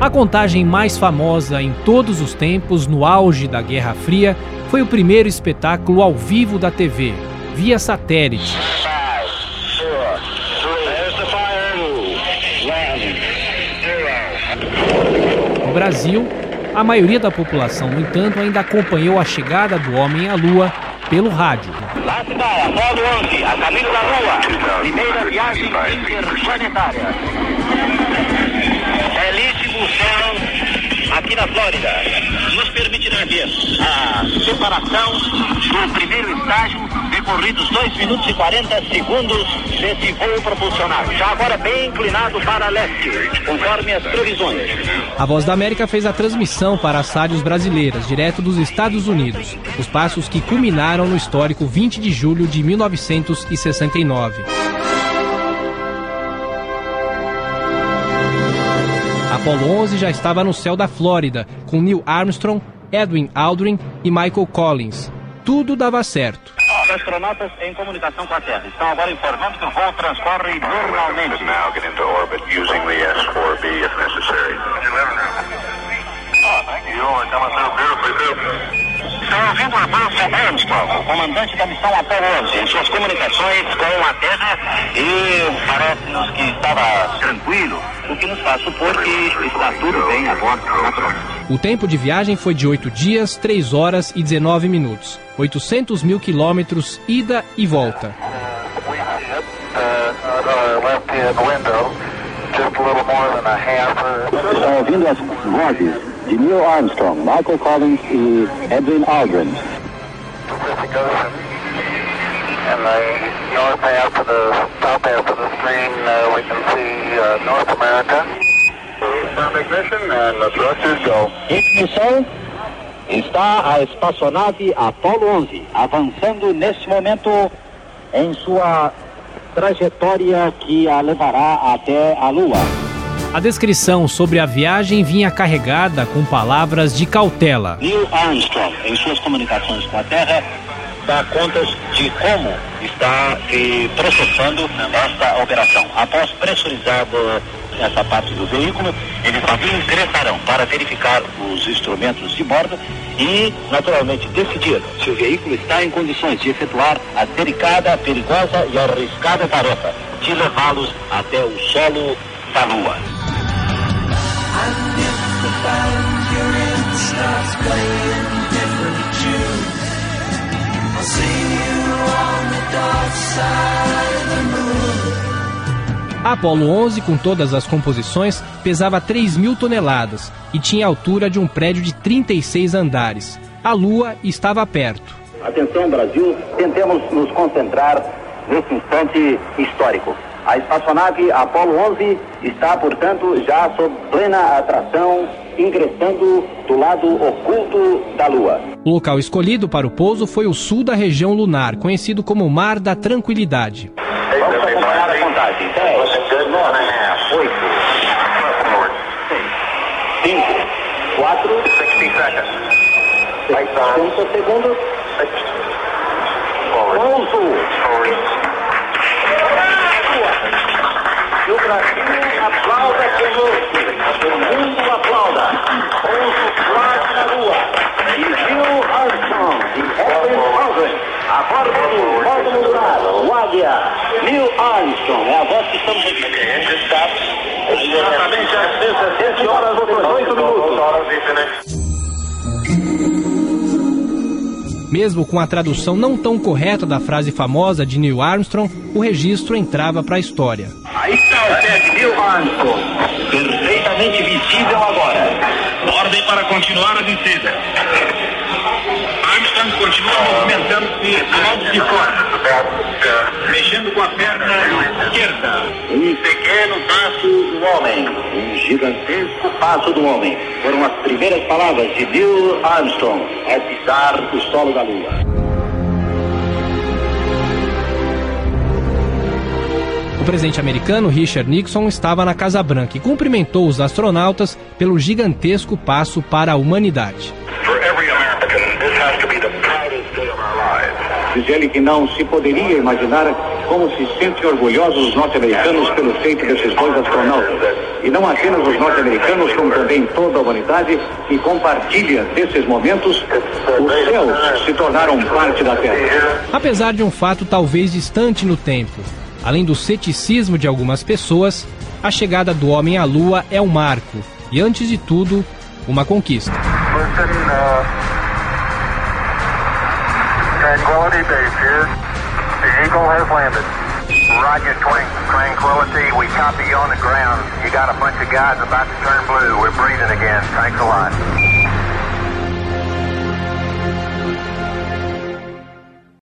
A contagem mais famosa em todos os tempos, no auge da Guerra Fria, foi o primeiro espetáculo ao vivo da TV, via satélite. No Brasil, a maioria da população, no entanto, ainda acompanhou a chegada do homem à Lua pelo rádio. Lá se vai, 11, a caminho da Lua, primeira interplanetária. Belíssimo céu aqui na Flórida. Nos permitirá ver a separação do primeiro estágio, decorridos 2 minutos e 40 segundos desse voo propulsionado. Já agora bem inclinado para leste, conforme as previsões. A Voz da América fez a transmissão para as rádios brasileiras, direto dos Estados Unidos, os passos que culminaram no histórico 20 de julho de 1969. Apollo 11 já estava no céu da Flórida, com Neil Armstrong, Edwin Aldrin e Michael Collins. Tudo dava certo. Os astronautas em comunicação com a Terra estão agora informando que o voo transcorre normalmente. Estão ouvindo a Russell Armstrong, o comandante da missão Apollo 11, em suas comunicações com a Terra e parece-nos que estava tranquilo, o que nos faz supor que está tudo bem agora naturalmente. O tempo de viagem foi de 8 dias, 3 horas e 19 minutos. 800 mil quilômetros, ida e volta. Estão ouvindo as vozes de Neil Armstrong, Michael Collins e Edwin Aldrin. And the north half of the top half of the screen, uh, we can see uh, North America. Start ignition and the thrusters go. Ignição. Está a espaçonave Apollo 11 avançando neste momento em sua trajetória que a levará até a Lua. A descrição sobre a viagem vinha carregada com palavras de cautela. Neil Armstrong, em suas comunicações com a Terra, dá contas de como está se processando esta operação. Após pressurizado essa parte do veículo, eles ingressarão para verificar os instrumentos de bordo e, naturalmente, decidir se o veículo está em condições de efetuar a delicada, perigosa e arriscada tarefa de levá-los até o solo da Lua. A Apollo 11, com todas as composições, pesava 3 mil toneladas e tinha a altura de um prédio de 36 andares. A Lua estava perto. Atenção, Brasil, tentemos nos concentrar nesse instante histórico. A espaçonave Apollo 11 está, portanto, já sob plena atração, ingressando do lado oculto da Lua. O local escolhido para o pouso foi o sul da região lunar, conhecido como Mar da Tranquilidade. Vamos acompanhar a contagem. 10, 9, 8, 6, 5, 4, 60 segundos. Pouso. E o Brasil aplauda conosco. O mundo aplauda. Pouso quase na Lua. E Neil Armstrong e Edwin Aldrin. A bordo do módulo lunar, o Águia. Neil Armstrong é a voz que estamos ouvindo. Exatamente às 17 horas e 8 minutos. Mesmo com a tradução não tão correta da frase famosa de Neil Armstrong, o registro entrava para a história. Aí está o pé de Neil Armstrong, perfeitamente visível agora. Ordem para continuar a descida. Armstrong continua movimentando-se do lado de fora, mexendo com a perna esquerda. Um pequeno passo do homem, um gigantesco passo do homem. Foram as primeiras palavras de Neil Armstrong ao pisar o solo da Lua. O presidente americano Richard Nixon estava na Casa Branca e cumprimentou os astronautas pelo gigantesco passo para a humanidade. Diz ele que não se poderia imaginar como se sentem orgulhosos os norte-americanos pelo feito desses dois astronautas. E não apenas os norte-americanos, como também toda a humanidade que compartilha desses momentos, os céus se tornaram parte da Terra. Apesar de um fato talvez distante no tempo, além do ceticismo de algumas pessoas, a chegada do homem à Lua é um marco e, antes de tudo, uma conquista. Tranquility Base here. The Eagle has landed. Roger, twin, Tranquility. We copy you on the ground. You got a bunch of guys about to turn blue. We're breathing again. Thanks a lot.